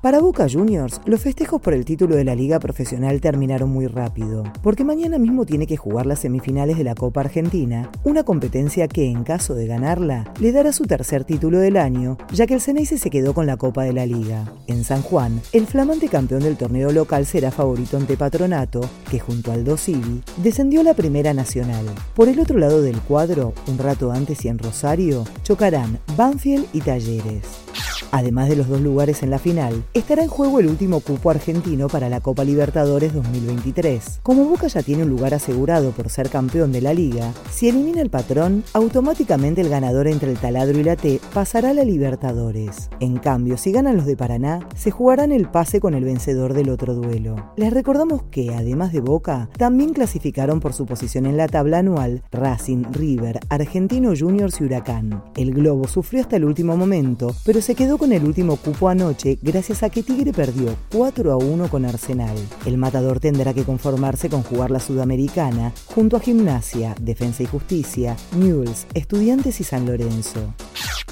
Para Boca Juniors, los festejos por el título de la liga profesional terminaron muy rápido, porque mañana mismo tiene que jugar las semifinales de la Copa Argentina, una competencia que, en caso de ganarla, le dará su tercer título del año, ya que el Ceneice se quedó con la Copa de la Liga. En San Juan, el flamante campeón del torneo local será favorito ante Patronato, que junto al Dosivi descendió a la Primera Nacional. Por el otro lado del cuadro, un rato antes y en Rosario, chocarán Banfield y Talleres. Además de los dos lugares en la final, estará en juego el último cupo argentino para la Copa Libertadores 2023. Como Boca ya tiene un lugar asegurado por ser campeón de la liga, si elimina el patrón, automáticamente el ganador entre el taladro y la T pasará a la Libertadores. En cambio, si ganan los de Paraná, se jugarán el pase con el vencedor del otro duelo. Les recordamos que, además de Boca, también clasificaron por su posición en la tabla anual Racing, River, Argentino Juniors y Huracán. El Globo sufrió hasta el último momento, pero se quedó con el último cupo anoche gracias a que Tigre perdió 4 a 1 con Arsenal. El matador tendrá que conformarse con jugar la Sudamericana junto a Gimnasia, Defensa y Justicia, Newells, Estudiantes y San Lorenzo.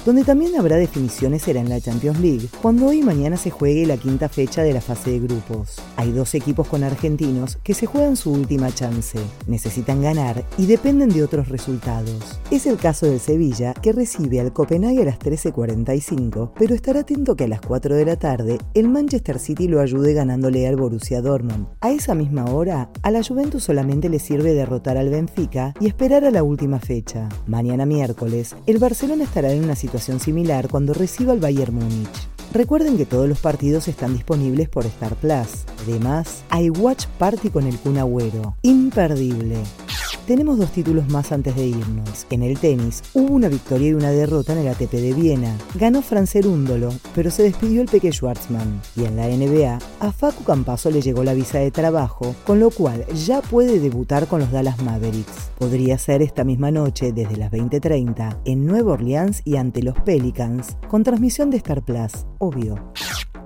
Donde también habrá definiciones será en la Champions League, cuando hoy y mañana se juegue la quinta fecha de la fase de grupos. Hay dos equipos con argentinos que se juegan su última chance. Necesitan ganar y dependen de otros resultados. Es el caso del Sevilla, que recibe al Copenhague a las 13.45, pero estará atento que a las 4 de la tarde el Manchester City lo ayude ganándole al Borussia Dortmund. A esa misma hora, a la Juventus solamente le sirve derrotar al Benfica y esperar a la última fecha. Mañana miércoles, el Barcelona estará en una situación similar cuando reciba al Bayern Múnich. Recuerden que todos los partidos están disponibles por Star Plus. Además, hay Watch Party con el Kun Agüero. Imperdible. Tenemos dos títulos más antes de irnos. En el tenis, hubo una victoria y una derrota en el ATP de Viena. Ganó Francerúndolo, pero se despidió el Peque Schwartzman. Y en la NBA, a Facu Campaso le llegó la visa de trabajo, con lo cual ya puede debutar con los Dallas Mavericks. Podría ser esta misma noche, desde las 20:30, en Nueva Orleans y ante los Pelicans, con transmisión de Star Plus, obvio.